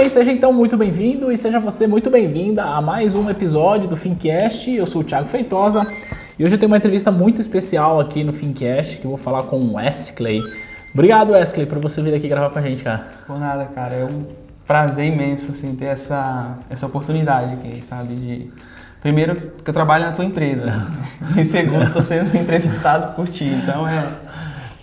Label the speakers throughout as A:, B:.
A: Bem, seja então muito bem-vindo e seja você muito bem-vinda a mais um episódio do Fincast. Eu sou o Thiago Feitosa e hoje eu tenho uma entrevista muito especial aqui no Fincast que eu vou falar com o Wesley. Obrigado, Wesley, por você vir aqui gravar com a gente, cara.
B: Por nada, cara. É um prazer imenso assim, ter essa, essa oportunidade aqui, sabe? De. Primeiro, que eu trabalho na tua empresa. e segundo, estou sendo entrevistado por ti. Então é.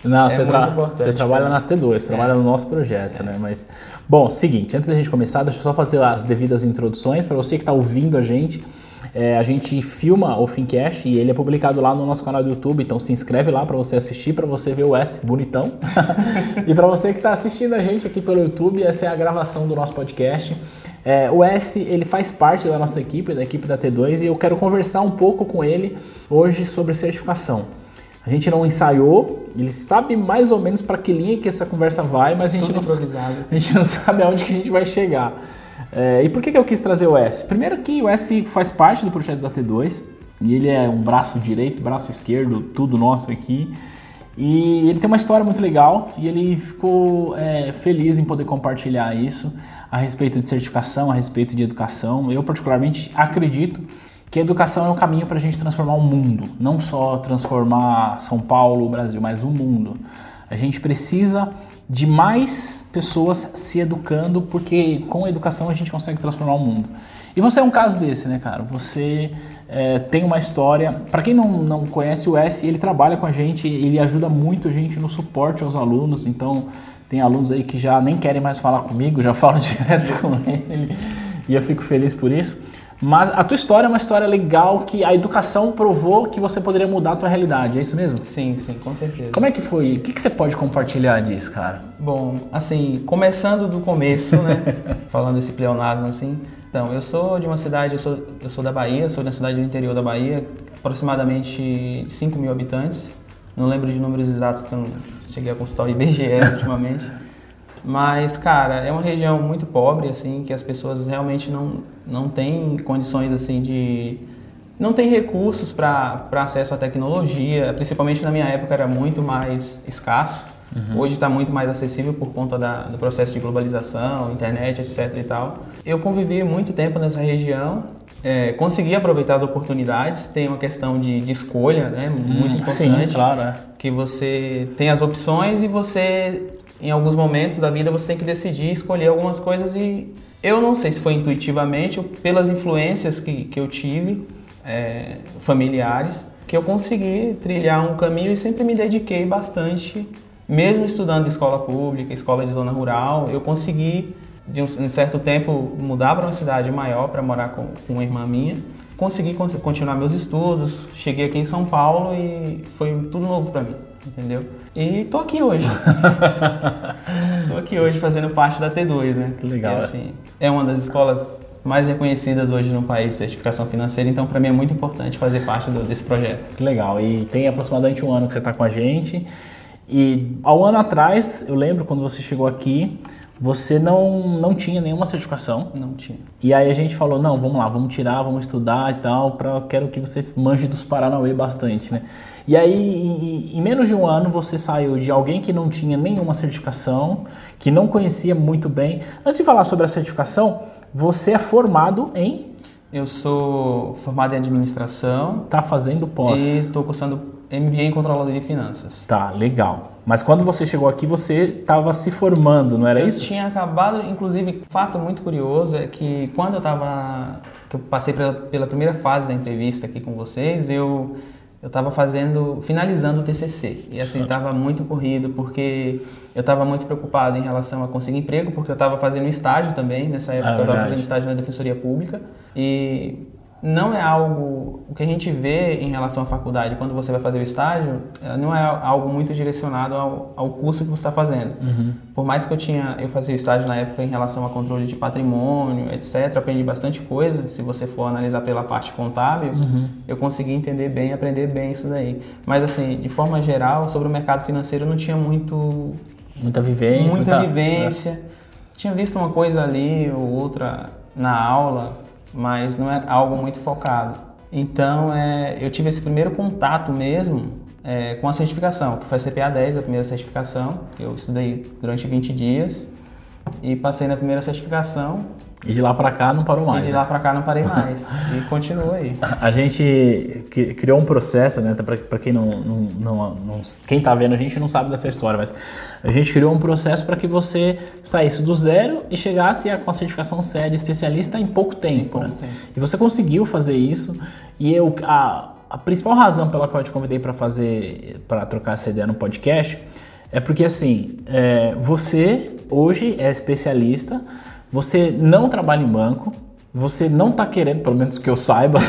A: Não,
B: É
A: você, tra- você trabalha
B: pra
A: na
B: mim.
A: T2, você trabalha no nosso projeto, né? Mas, bom, seguinte, antes da gente começar, deixa eu só fazer as devidas introduções para você que está ouvindo a gente. é, a gente filma o Fincast e ele é publicado lá no nosso canal do YouTube, então se inscreve lá para você assistir, para você ver o S bonitão. e para você que está assistindo a gente aqui pelo YouTube, essa é a gravação do nosso podcast. É, o S ele faz parte da nossa equipe, da equipe da T2, e eu quero conversar um pouco com ele hoje sobre certificação. A gente não ensaiou, ele sabe mais ou menos para que linha que essa conversa vai, mas a gente, não, a gente não sabe aonde que a gente vai chegar. É, e por que, que eu quis trazer o S? Primeiro que o S faz parte do projeto da T2, e ele é um braço direito, braço esquerdo, tudo nosso aqui. E ele tem uma história muito legal e ele ficou é, feliz em poder compartilhar isso a respeito de certificação, a respeito de educação. Eu, particularmente, acredito que a educação é o caminho para a gente transformar o mundo, não só transformar São Paulo, o Brasil, mas o mundo. A gente precisa de mais pessoas se educando, porque com a educação a gente consegue transformar o mundo. E você é um caso desse, né, cara? Você é, tem uma história. Para quem não, não conhece o S, ele trabalha com a gente, ele ajuda muito a gente no suporte aos alunos. Então, tem alunos aí que já nem querem mais falar comigo, já falam direto com ele, e eu fico feliz por isso. Mas a tua história é uma história legal que a educação provou que você poderia mudar a tua realidade, é isso mesmo?
B: Sim, sim, com certeza.
A: Como é que foi? O que, que você pode compartilhar disso, cara?
B: Bom, assim, começando do começo, né? Falando esse pleonasmo assim. Então, eu sou de uma cidade, eu sou, eu sou da Bahia, sou da cidade do interior da Bahia, aproximadamente 5 mil habitantes. Não lembro de números exatos porque eu não cheguei a consultar o IBGE ultimamente. Mas, cara, é uma região muito pobre, assim, que as pessoas realmente não, não têm condições, assim, de... Não tem recursos para acesso à tecnologia, principalmente na minha época era muito mais escasso. Hoje está muito mais acessível por conta da, do processo de globalização, internet, etc e tal. Eu convivi muito tempo nessa região, é, consegui aproveitar as oportunidades, tem uma questão de, de escolha, né, muito importante
A: Sim, claro, é.
B: que você tem as opções e você, em alguns momentos da vida, você tem que decidir escolher algumas coisas e eu não sei se foi intuitivamente ou pelas influências que, que eu tive, é, familiares, que eu consegui trilhar um caminho e sempre me dediquei bastante, mesmo estudando escola pública, escola de zona rural, eu consegui, de um, um certo tempo, mudar para uma cidade maior para morar com, com uma irmã minha consegui con- continuar meus estudos, cheguei aqui em São Paulo e foi tudo novo para mim, entendeu? E tô aqui hoje. tô aqui hoje fazendo parte da T2, né?
A: Que legal,
B: Que,
A: é.
B: assim, é uma das escolas mais reconhecidas hoje no país de certificação financeira, então para mim é muito importante fazer parte do- desse projeto.
A: Que legal. E tem aproximadamente um ano que você está com a gente. E há um ano atrás, eu lembro quando você chegou aqui, você não, não tinha nenhuma certificação.
B: Não tinha.
A: E aí a gente falou, não, vamos lá, vamos tirar, vamos estudar e tal, pra, quero que você manje dos Paranauê bastante, né? E aí, em, em menos de um ano, você saiu de alguém que não tinha nenhuma certificação, que não conhecia muito bem. Antes de falar sobre a certificação, você é formado em...
B: Eu sou formado em administração
A: Tá fazendo pós.
B: e estou cursando MBA em controladoria de finanças.
A: Tá, legal. Mas quando você chegou aqui, você estava se formando, não era
B: eu
A: isso?
B: tinha acabado, inclusive, fato muito curioso é que quando eu tava, que eu passei pela, pela primeira fase da entrevista aqui com vocês, eu eu estava fazendo, finalizando o TCC e assim estava muito corrido porque eu estava muito preocupado em relação a conseguir emprego porque eu estava fazendo estágio também nessa época
A: Ah,
B: eu estava fazendo estágio na Defensoria Pública. E não é algo. O que a gente vê em relação à faculdade, quando você vai fazer o estágio, eh, não é algo muito direcionado ao, ao curso que você está fazendo.
A: Uhum.
B: Por mais que eu tinha, eu fazia estágio na época em relação a controle de patrimônio, etc. Aprendi bastante coisa. Se você for analisar pela parte contábil,
A: Uhum.
B: eu consegui entender bem, aprender bem isso daí. Mas assim, de forma geral, sobre o mercado financeiro, não tinha muito
A: Muita vivência.
B: muita vivência. Tinha visto uma coisa ali ou outra na aula, mas não é algo muito focado. Então, é, eu tive esse primeiro contato mesmo é, com a certificação, que foi a CPA 10, a primeira certificação. que Eu estudei durante 20 dias e passei na primeira certificação.
A: E de lá pra cá não parou mais.
B: e de
A: né?
B: lá pra cá não parei mais. e continuo aí.
A: A gente cri- criou um processo, né? Para quem não, não, não, não- quem tá vendo a gente não sabe dessa história, mas a gente criou um processo para que você saísse do zero e chegasse a- com a certificação CE de especialista em pouco tempo. né? E você conseguiu fazer isso. E eu a, a principal razão pela qual eu te convidei para fazer para trocar essa ideia no podcast é porque assim é, você hoje é especialista, você não trabalha em banco, você não tá querendo, pelo menos que eu saiba.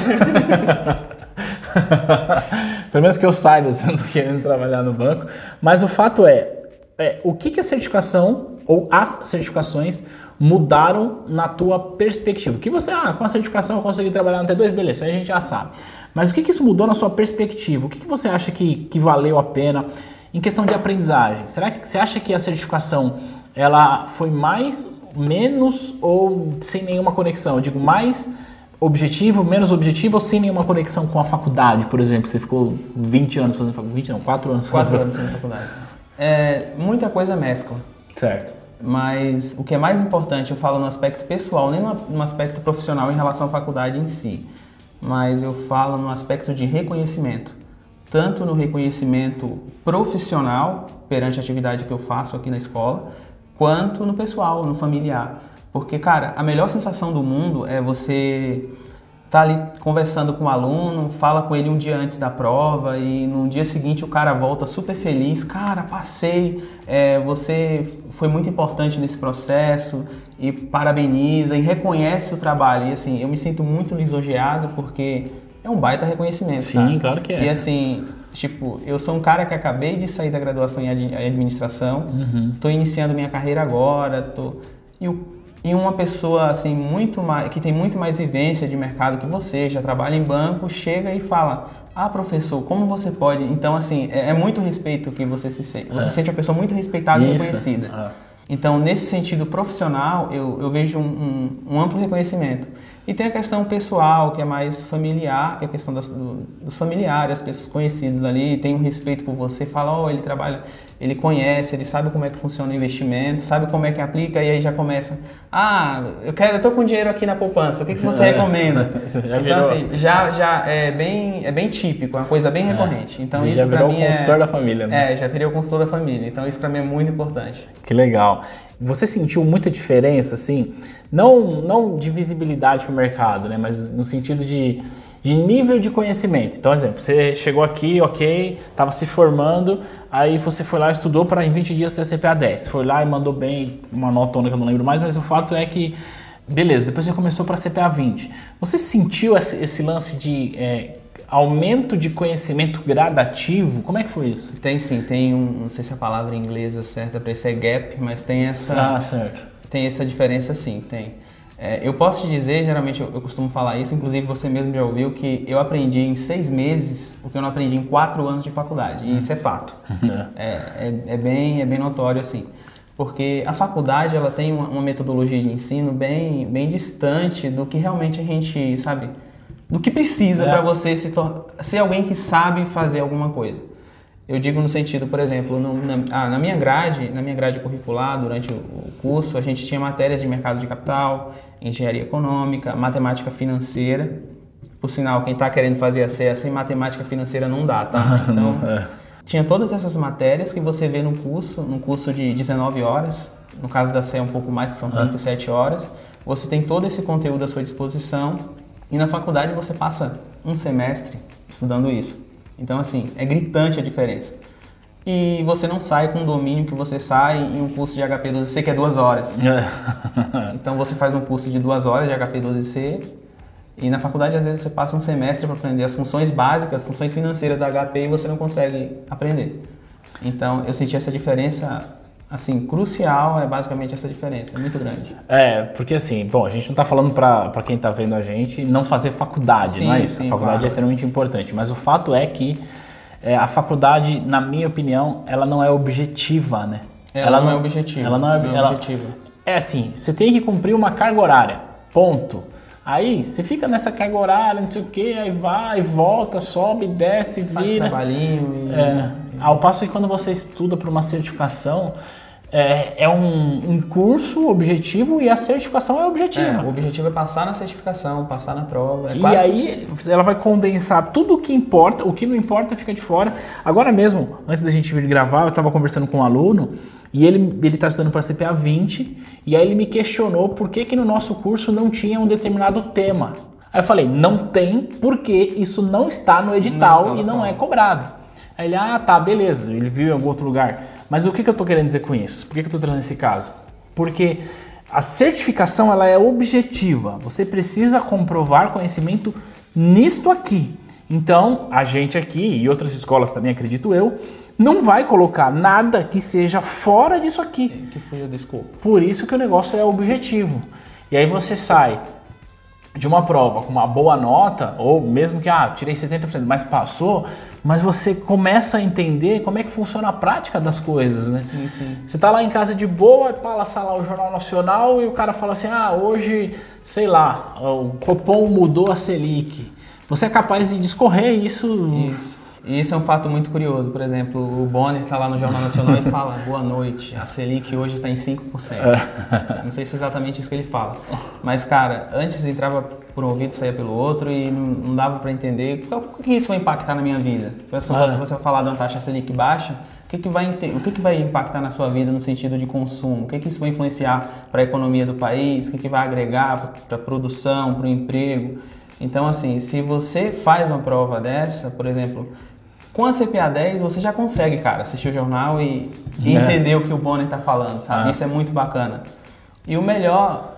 A: pelo menos que eu saiba, você não tá querendo trabalhar no banco. Mas o fato é, é, o que, que a certificação ou as certificações mudaram na tua perspectiva? O que você, ah, com a certificação eu consegui trabalhar no T2, beleza, aí a gente já sabe. Mas o que, que isso mudou na sua perspectiva? O que, que você acha que, que valeu a pena em questão de aprendizagem? Será que você acha que a certificação ela foi mais, menos ou sem nenhuma conexão? Eu digo mais objetivo, menos objetivo ou sem nenhuma conexão com a faculdade, por exemplo? Você ficou 20 anos fazendo faculdade, 20 não, 4 anos fazendo
B: Quatro anos na faculdade. É, muita coisa mescla.
A: Certo.
B: Mas o que é mais importante, eu falo no aspecto pessoal, nem no aspecto profissional em relação à faculdade em si, mas eu falo no aspecto de reconhecimento. Tanto no reconhecimento profissional, perante a atividade que eu faço aqui na escola, quanto no pessoal, no familiar. Porque, cara, a melhor sensação do mundo é você tá ali conversando com o aluno, fala com ele um dia antes da prova e no dia seguinte o cara volta super feliz, cara, passei, é, você foi muito importante nesse processo e parabeniza e reconhece o trabalho. E assim, eu me sinto muito lisonjeado porque é um baita reconhecimento.
A: Sim,
B: cara.
A: claro que é.
B: E assim, tipo, eu sou um cara que acabei de sair da graduação em admi- administração,
A: Uhum.
B: tô iniciando minha carreira agora, tô e e uma pessoa assim muito mais que tem muito mais vivência de mercado que você, já trabalha em banco, chega e fala: "Ah, professor, como você pode?" Então assim, é, é muito respeito que você se sente. Você se sente uma pessoa muito respeitada e
A: Isso.
B: reconhecida.
A: Ah.
B: Então, nesse sentido profissional, eu, eu vejo um, um- um amplo reconhecimento. E tem a questão pessoal, que é mais familiar, que é a questão das- do- dos familiares, as pessoas conhecidas ali, tem um respeito por você, fala, ó, ele trabalha, ele conhece, ele sabe como é que funciona o investimento, sabe como é que aplica, e aí já começa, ah, eu quero, eu tô com dinheiro aqui na poupança, o que, que você recomenda?
A: Você já
B: então,
A: virou-
B: assim, já, já é bem, é bem típico, é uma coisa bem recorrente. Então,
A: E
B: isso
A: já
B: pra
A: virou
B: mim
A: o
B: é...
A: consultor da família, né?
B: É, já virei o consultor da família, então isso pra mim é muito importante.
A: Que legal. Você sentiu muita diferença, assim, não, não de visibilidade para o mercado, né, mas no sentido de, de nível de conhecimento. Então, exemplo, você chegou aqui, ok, estava se formando, aí você foi lá e estudou para em 20 dias ter CPA 10. Foi lá e mandou bem uma notona que eu não lembro mais, mas o fato é que, beleza, depois você começou para CPA 20. Você sentiu esse, esse lance de é, aumento de conhecimento gradativo? Como é que foi isso?
B: Tem sim, tem um, não sei se a palavra inglesa certa para isso é gap, mas tem essa,
A: Ah, certo.
B: tem essa diferença sim, tem. É, eu posso te dizer, geralmente eu, eu costumo falar isso, inclusive você mesmo já ouviu, que eu aprendi em seis meses o que eu não aprendi em quatro anos de faculdade, e isso é fato. É, é, é bem, é bem notório assim. Porque a faculdade ela tem uma, uma metodologia de ensino bem, bem distante do que realmente a gente, sabe, do que precisa
A: É.
B: para você se ser alguém que sabe fazer alguma coisa. Eu digo no sentido, por exemplo, no- na, ah, na minha grade, na minha grade curricular, durante o, o curso, a gente tinha matérias de mercado de capital, engenharia econômica, matemática financeira. Por sinal, quem está querendo fazer a CEA sem matemática financeira não dá, tá? Então,
A: É.
B: tinha todas essas matérias que você vê no curso, no curso de 19 horas, no caso da CEA um pouco mais, são 37 horas. Você tem todo esse conteúdo à sua disposição e na faculdade você passa um semestre estudando isso. Então, assim, é gritante a diferença. E você não sai com o domínio que você sai em um curso de HP12C que é duas horas. Então você faz um curso de duas horas de HP12C E na faculdade, às vezes, você passa um semestre para aprender as funções básicas, as funções financeiras da HP e você não consegue aprender. Então, eu senti essa diferença, assim, crucial, é basicamente essa diferença, é muito grande.
A: É, porque assim, bom, a gente não está falando para quem está vendo a gente não fazer faculdade,
B: Sim,
A: não é isso?
B: sim,
A: a faculdade
B: claro.
A: é extremamente importante, mas o fato é que é, a faculdade, na minha opinião, ela não é objetiva, né?
B: Ela, não é objetiva.
A: Ela não é,
B: não é
A: ela-
B: objetiva.
A: É assim, você tem que cumprir uma carga horária, ponto. Aí você fica nessa carga horária, não sei o que, aí vai, volta, sobe, desce,
B: Faz
A: vira.
B: trabalhinho e...
A: É, ao passo que quando você estuda para uma certificação, é, é um, um curso objetivo e a certificação é
B: É,
A: objetiva.
B: o objetivo é passar na certificação, passar na prova. É
A: E aí ela vai condensar tudo o que importa, o que não importa fica de fora. Agora mesmo, antes da gente vir gravar, eu estava conversando com um aluno e ele ele está estudando para CPA 20 e aí ele me questionou por que, que no nosso curso não tinha um determinado tema. Aí eu falei, não tem porque isso não está no
B: edital
A: e
B: da
A: não
B: prova.
A: é cobrado. Aí ele, ah, tá, beleza, ele viu em algum outro lugar. Mas o que, que eu tô querendo dizer com isso? Por que, que eu tô trazendo esse caso? Porque a certificação ela é objetiva. Você precisa comprovar conhecimento nisto aqui. Então, a gente aqui e outras escolas também, acredito eu, não vai colocar nada que seja fora disso aqui.
B: que foi o desculpa.
A: Por isso que o negócio é objetivo. E aí você sai de uma prova com uma boa nota, ou mesmo que, ah, tirei 70%, mas passou, mas você começa a entender como é que funciona a prática das coisas, né?
B: Sim, sim.
A: Você tá lá em casa de boa, passa lá o Jornal Nacional e o cara fala assim, ah, hoje, sei lá, o Copom mudou a Selic. Você é capaz de discorrer isso...
B: Isso. E isso é um fato muito curioso. Por exemplo, o Bonner está lá no Jornal Nacional e fala: Boa noite, a Selic hoje está em 5%. Não sei se é exatamente isso que ele fala. Mas, cara, antes entrava por um ouvido e saía pelo outro e não, não dava para entender o que isso vai impactar na minha vida. Se você,
A: Ah.
B: se você falar de uma taxa Selic baixa, o que, que, vai, o que, que vai impactar na sua vida no sentido de consumo? O que, que isso vai influenciar para a economia do país? O que, que vai agregar para a produção, para o emprego? Então, assim, se você faz uma prova dessa, por exemplo, com a CPA 10, você já consegue, cara, assistir o jornal e, e
A: É.
B: entender o que o Bonner está falando, sabe?
A: Ah.
B: Isso é muito bacana. E o melhor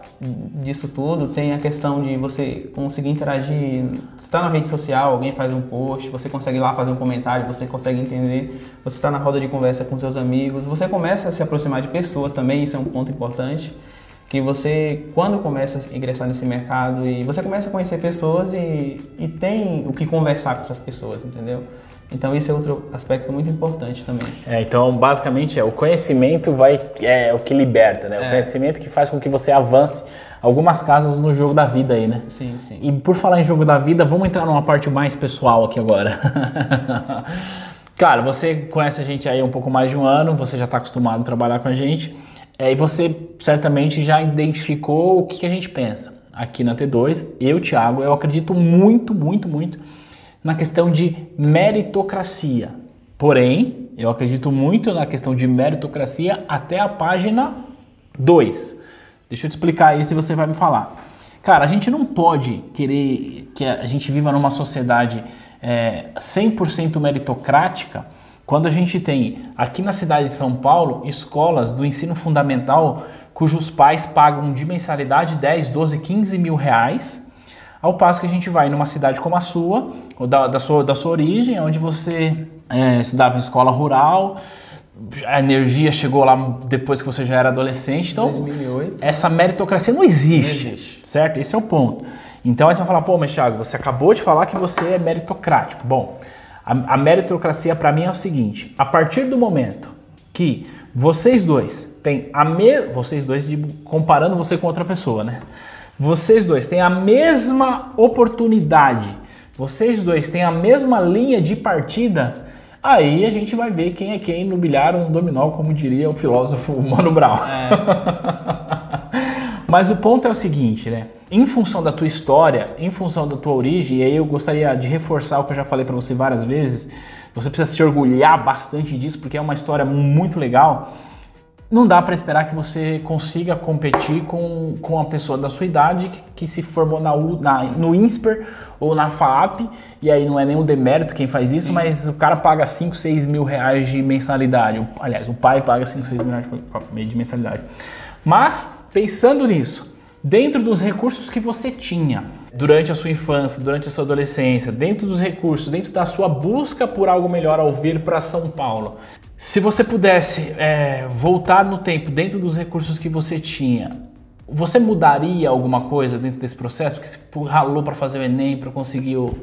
B: disso tudo tem a questão de você conseguir interagir. Você está na rede social, alguém faz um post, você consegue lá fazer um comentário, você consegue entender. Você está na roda de conversa com seus amigos, você começa a se aproximar de pessoas também, isso é um ponto importante. Que você, quando começa a ingressar nesse mercado e você começa a conhecer pessoas e, e tem o que conversar com essas pessoas, entendeu? Então, esse é outro aspecto muito importante também.
A: É, então, basicamente, é o conhecimento vai é o que liberta, né? O
B: É.
A: conhecimento que faz com que você avance algumas casas no jogo da vida aí, né?
B: Sim, sim.
A: E por falar em jogo da vida, vamos entrar numa parte mais pessoal aqui agora. Cara, você conhece a gente aí há um pouco mais de um ano, você já está acostumado a trabalhar com a gente, é, e você certamente já identificou o que, que a gente pensa. Aqui na T2, eu, Thiago, eu acredito muito, muito, muito na questão de meritocracia. Porém, eu acredito muito na questão de meritocracia até a página 2. Deixa eu te explicar isso e você vai me falar. Cara, a gente não pode querer que a gente viva numa sociedade é, 100% meritocrática quando a gente tem aqui na cidade de São Paulo escolas do ensino fundamental cujos pais pagam de mensalidade 10, 12, 15 mil reais ao passo que a gente vai numa cidade como a sua, ou da, da sua, da sua origem, onde você é, estudava em escola rural, a energia chegou lá depois que você já era adolescente, então
B: 2008.
A: essa meritocracia não existe,
B: Não existe.
A: certo? Esse é o ponto. Então aí você vai falar, pô, mas Thiago, você acabou de falar que você é meritocrático. Bom, a, a meritocracia para mim é o seguinte: a partir do momento que vocês dois têm a me... vocês dois de- comparando você com outra pessoa, né? Vocês dois têm a mesma oportunidade, vocês dois têm a mesma linha de partida. Aí a gente vai ver quem é quem no bilhar um dominó, como diria o filósofo Mano Brown. Mas o ponto é o seguinte, né? Em função da tua história, em função da tua origem, e aí eu gostaria de reforçar o que eu já falei para você várias vezes, você precisa se orgulhar bastante disso, porque é uma história muito legal. Não dá para esperar que você consiga competir com, com uma pessoa da sua idade que, que se formou na, U- na- no INSPER ou na FAP, e aí não é nenhum demérito quem faz isso, mas o cara paga 5, 6 mil reais de mensalidade. Aliás, o pai paga 5, 6 mil reais de mensalidade. Mas, pensando nisso, dentro dos recursos que você tinha durante a sua infância, durante a sua adolescência, dentro dos recursos, dentro da sua busca por algo melhor ao vir para São Paulo. Se você pudesse é, voltar no tempo dentro dos recursos que você tinha, você mudaria alguma coisa dentro desse processo? Porque você ralou para fazer o Enem, para conseguir o...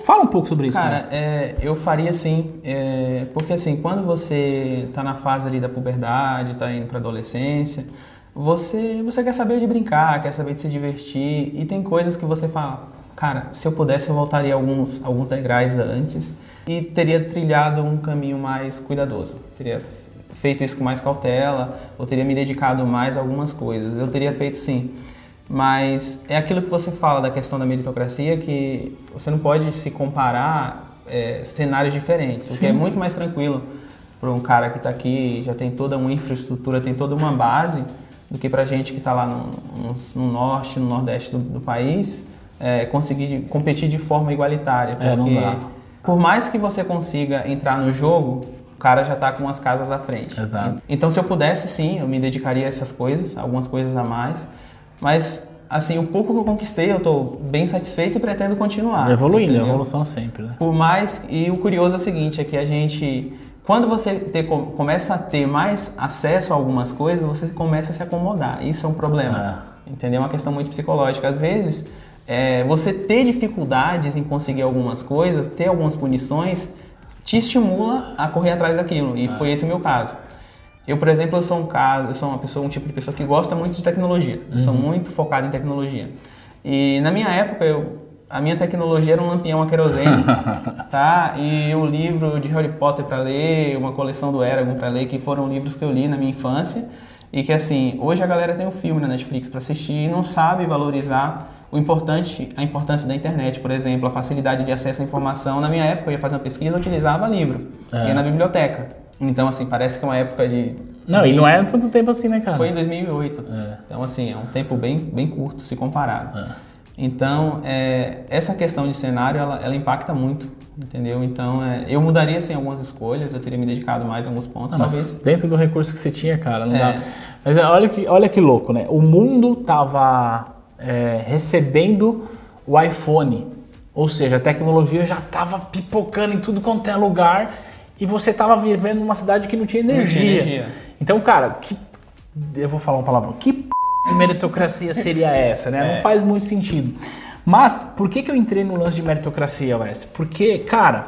A: Fala um pouco sobre isso.
B: Cara, é, eu faria sim, é, porque assim, quando você está na fase ali da puberdade, está indo para adolescência, você, você quer saber de brincar, quer saber de se divertir, e tem coisas que você fala, cara, se eu pudesse eu voltaria alguns, alguns degraus antes e teria trilhado um caminho mais cuidadoso, teria feito isso com mais cautela, ou teria me dedicado mais a algumas coisas, eu teria feito sim. Mas é aquilo que você fala da questão da meritocracia, que você não pode se comparar é, cenários diferentes, sim. o que é muito mais tranquilo para um cara que está aqui, já tem toda uma infraestrutura, tem toda uma base, do que para gente que está lá no, no, no, norte, no nordeste do, do país, é, conseguir competir de forma igualitária.
A: É, porque é,
B: por mais que você consiga entrar no jogo, o cara já está com as casas à frente.
A: Exato.
B: Então, se eu pudesse, sim, eu me dedicaria a essas coisas, algumas coisas a mais. Mas, assim, o pouco que eu conquistei, eu estou bem satisfeito e pretendo continuar.
A: Evoluindo, entendeu? evolução sempre. Né?
B: Por mais, e o curioso é o seguinte, é que a gente quando você ter, começa a ter mais acesso a algumas coisas, você começa a se acomodar. Isso é um problema. É. Entendeu? É uma questão muito psicológica. Às vezes, é, você ter dificuldades em conseguir algumas coisas, ter algumas punições, te estimula a correr atrás daquilo. E é. foi esse o meu caso. Eu, por exemplo, eu sou um caso, eu sou uma pessoa, um tipo de pessoa que gosta muito de tecnologia. Eu sou uhum. muito focado em tecnologia. E na minha época, eu a minha tecnologia era um lampião a querosene, tá? E um livro de Harry Potter para ler, uma coleção do Eragon para ler, que foram livros que eu li na minha infância e que assim, hoje a galera tem um filme na Netflix para assistir e não sabe valorizar o importante, a importância da internet, por exemplo, a facilidade de acesso à informação. Na minha época, eu ia fazer uma pesquisa, eu utilizava livro, é. ia na biblioteca. Então, assim, parece que é uma época de
A: não, 20, e não é tanto tempo assim, né, cara?
B: Foi em 2008. É. Então, assim, é um tempo bem, bem curto se comparado. É. Então, é, essa questão de cenário, ela, ela impacta muito, entendeu? Então, é, eu mudaria, assim, algumas escolhas, eu teria me dedicado mais a alguns pontos,
A: não, talvez. Dentro do recurso que você tinha, cara, não é. dá... Mas é, olha que, olha que louco, né? O mundo tava é, recebendo o iPhone, ou seja, a tecnologia já tava pipocando em tudo quanto é lugar e você tava vivendo numa cidade que não tinha energia. Não tinha energia. Então, cara, que... Eu vou falar uma palavra. Que p que meritocracia seria essa, né? É. Não faz muito sentido. Mas por que, que eu entrei no lance de meritocracia, Wes? Porque, cara,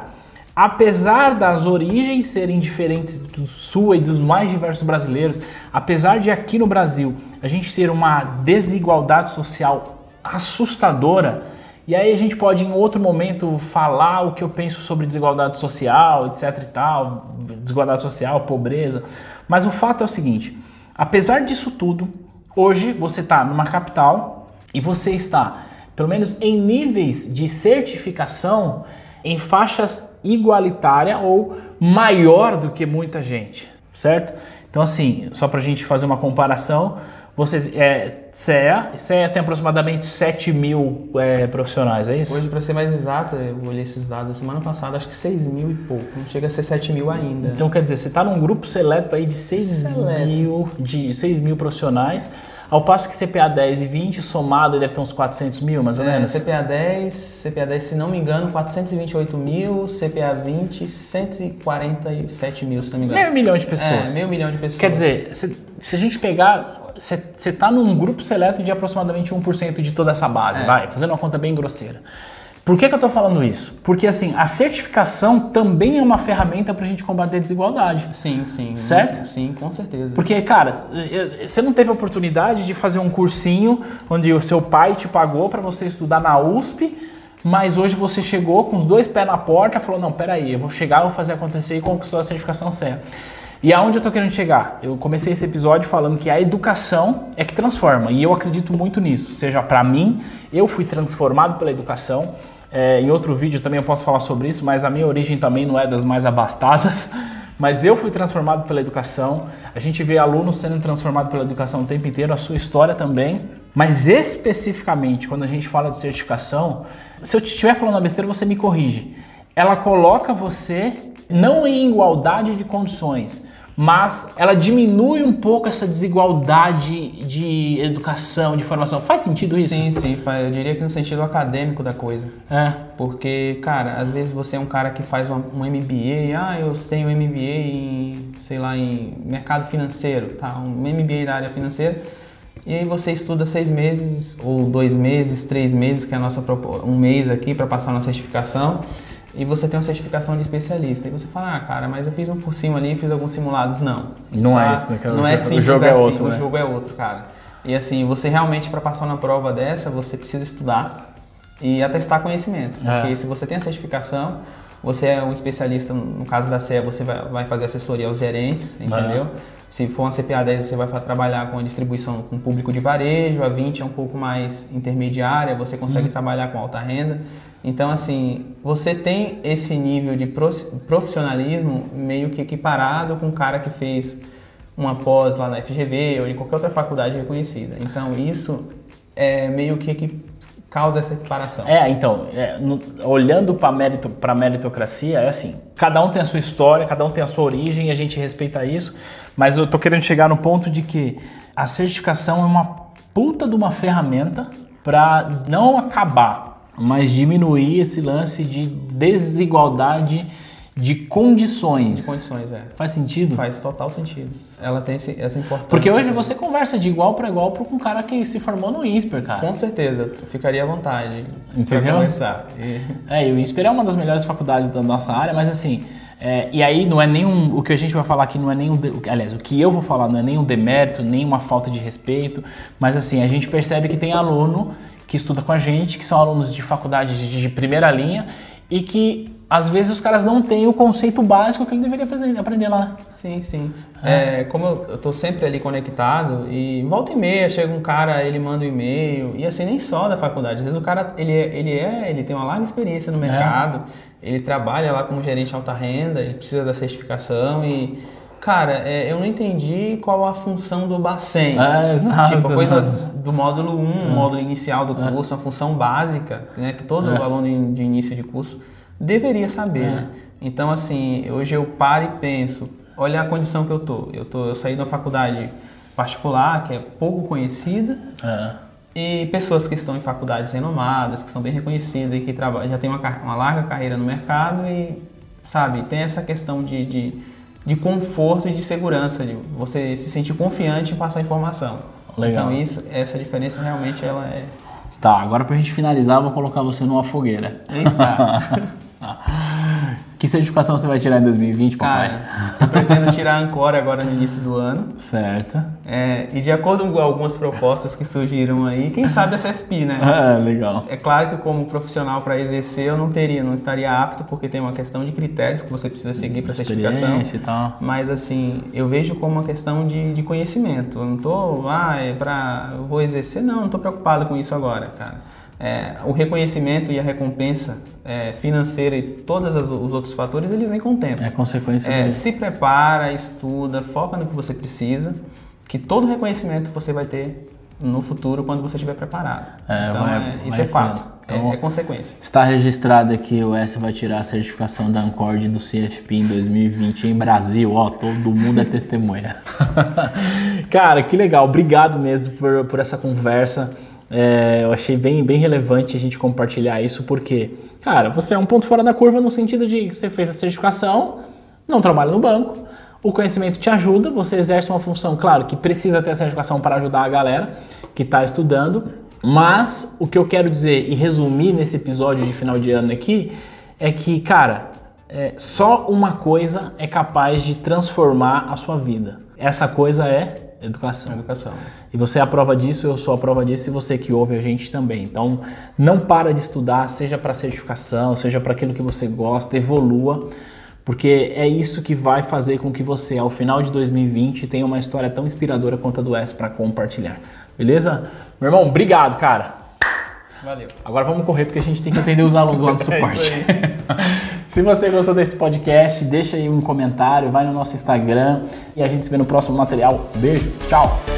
A: apesar das origens serem diferentes do sul e dos mais diversos brasileiros, apesar de aqui no Brasil a gente ter uma desigualdade social assustadora, e aí a gente pode em outro momento falar o que eu penso sobre desigualdade social, etc e tal, desigualdade social, pobreza, mas o fato é o seguinte, apesar disso tudo, Hoje você está numa capital e você está, pelo menos em níveis de certificação, em faixas igualitária ou maior do que muita gente, certo? Então, assim, só para a gente fazer uma comparação, você é CEA, CEA tem aproximadamente 7 mil é, profissionais, é isso?
B: Hoje, para ser mais exato, eu olhei esses dados a semana passada, acho que 6 mil e pouco, não chega a ser 7 mil ainda.
A: Então, quer dizer, você está num grupo seleto aí de 6 mil, de 6 mil profissionais, ao passo que CPA 10 e 20 somado deve ter uns 400 mil, mais ou é, menos?
B: CPA 10, CPA 10, se não me engano, 428 mil, CPA 20, 147 mil, se não me engano.
A: Meio milhão de pessoas.
B: É, meio milhão de pessoas.
A: Quer dizer, se, se a gente pegar você está num grupo seleto de aproximadamente 1% de toda essa base, é. vai, fazendo uma conta bem grosseira. Por que, que eu estou falando isso? Porque assim, a certificação também é uma ferramenta para a gente combater a desigualdade.
B: Sim, sim.
A: Certo?
B: Sim, com certeza.
A: Porque, cara, você não teve a oportunidade de fazer um cursinho onde o seu pai te pagou para você estudar na USP, mas hoje você chegou com os dois pés na porta e falou: não, peraí, eu vou chegar, vou fazer acontecer e conquistou a certificação certa. E aonde eu estou querendo chegar? Eu comecei esse episódio falando que a educação é que transforma, e eu acredito muito nisso. Seja para mim, eu fui transformado pela educação. É, em outro vídeo também eu posso falar sobre isso, mas a minha origem também não é das mais abastadas. Mas eu fui transformado pela educação. A gente vê alunos sendo transformados pela educação o tempo inteiro, a sua história também. Mas especificamente, quando a gente fala de certificação, se eu estiver falando besteira, você me corrige. Ela coloca você não em igualdade de condições, mas ela diminui um pouco essa desigualdade de educação, de formação. Faz sentido isso?
B: Sim, sim. Eu diria que no sentido acadêmico da coisa.
A: É.
B: Porque, cara, às vezes você é um cara que faz um MBA, ah, eu tenho um MBA em, sei lá, em mercado financeiro, tá? Um MBA da área financeira. E aí você estuda seis meses, ou dois meses, três meses, que é a nossa um mês aqui para passar na certificação e você tem uma certificação de especialista. E você fala, ah, cara, mas eu fiz um por cima ali, fiz alguns simulados. Não.
A: Não tá? é isso, né?
B: Não é simples o jogo é assim, é outro, o né? jogo é outro, cara. E assim, você realmente, para passar na prova dessa, você precisa estudar e atestar conhecimento. É. Porque se você tem a certificação, você é um especialista, no caso da CE, você vai, vai fazer assessoria aos gerentes, entendeu? Se for uma CPA 10, você vai trabalhar com a distribuição com público de varejo, a 20 é um pouco mais intermediária, você consegue uhum. trabalhar com alta renda. Então, assim, você tem esse nível de profissionalismo meio que equiparado com o cara que fez uma pós lá na FGV ou em qualquer outra faculdade reconhecida. Então, isso é meio que, que causa essa equiparação.
A: É, então, é, no, olhando para mérito, a meritocracia, é assim: cada um tem a sua história, cada um tem a sua origem e a gente respeita isso, mas eu tô querendo chegar no ponto de que a certificação é uma puta de uma ferramenta para não acabar mas diminuir esse lance de desigualdade de condições.
B: De condições, é.
A: Faz sentido?
B: Faz total sentido. Ela tem esse, essa importância.
A: Porque hoje você conversa de igual para igual com um cara que se formou no INSPER, cara.
B: Com certeza, ficaria à vontade para conversar.
A: E... É, e o INSPER é uma das melhores faculdades da nossa área, mas assim, é, e aí não é nenhum. O que a gente vai falar aqui não é nenhum. Aliás, o que eu vou falar não é nenhum demérito, nem uma falta de respeito, mas assim, a gente percebe que tem aluno que estuda com a gente, que são alunos de faculdade de, de primeira linha e que às vezes os caras não têm o conceito básico que ele deveria aprender lá.
B: Sim, sim. É. É, como eu estou sempre ali conectado e volta e meia chega um cara, ele manda um e-mail e assim nem só da faculdade. Às vezes o cara ele é, ele é, ele tem uma larga experiência no é. mercado, é. ele trabalha lá como gerente de alta renda, ele precisa da certificação e Cara, é, eu não entendi qual a função do Bacen.
A: É, exato,
B: tipo, a coisa do módulo 1, um, é. módulo inicial do curso, a função básica, né, que todo aluno de início de curso deveria saber. É. Né? Então, assim, hoje eu paro e penso, olha a condição que eu tô. Eu, tô, eu saí de uma faculdade particular, que é pouco conhecida, e pessoas que estão em faculdades renomadas, que são bem reconhecidas e que já têm uma, uma larga carreira no mercado e, sabe, tem essa questão de, de de conforto e de segurança, de você se sentir confiante em passar informação.
A: Legal.
B: Então isso, essa diferença realmente ela é.
A: Tá, agora pra gente finalizar, vou colocar você numa fogueira.
B: Eita.
A: Que certificação você vai tirar em 2020, papai?
B: Cara, eu pretendo tirar a Ancora agora no início do ano.
A: Certo.
B: É, e de acordo com algumas propostas que surgiram aí, quem sabe a CFP, né?
A: Ah, legal.
B: É claro que como profissional para exercer eu não teria, não estaria apto, porque tem uma questão de critérios que você precisa seguir para certificação.
A: E tal.
B: Mas assim, eu vejo como uma questão de, de conhecimento. Eu não tô, ah, é pra, eu vou exercer, não, não tô preocupado com isso agora, cara é, o reconhecimento e a recompensa é, financeira e todos os outros fatores, eles vêm com o tempo.
A: É consequência
B: é, Se prepara, estuda, foca no que você precisa, que todo reconhecimento você vai ter no futuro quando você estiver preparado. É, então, vai, é, isso é fato, é, então, é, consequência.
A: Está registrado aqui, o S vai tirar a certificação da Ancord do CFP em 2020 em Brasil, ó, todo mundo é testemunha. Cara, que legal, obrigado mesmo por, por essa conversa. É, eu achei bem, bem relevante a gente compartilhar isso, porque, cara, você é um ponto fora da curva no sentido de que você fez a certificação, não trabalha no banco, o conhecimento te ajuda, você exerce uma função, claro, que precisa ter a certificação para ajudar a galera que está estudando, mas o que eu quero dizer e resumir nesse episódio de final de ano aqui é que, cara, é, só uma coisa é capaz de transformar a sua vida. Essa coisa é Educação.
B: Educação.
A: E você é a prova disso, eu sou a prova disso e você que ouve a gente também. Então, não para de estudar, seja para certificação, seja para aquilo que você gosta, evolua, porque é isso que vai fazer com que você, ao final de 2020, tenha uma história tão inspiradora quanto a do S para compartilhar. Beleza? Meu irmão, obrigado, cara.
B: Valeu.
A: Agora vamos correr porque a gente tem que atender os alunos lá do suporte. É Se você gostou desse podcast, deixa aí um comentário, vai no nosso Instagram e a gente se vê no próximo material. Beijo, tchau!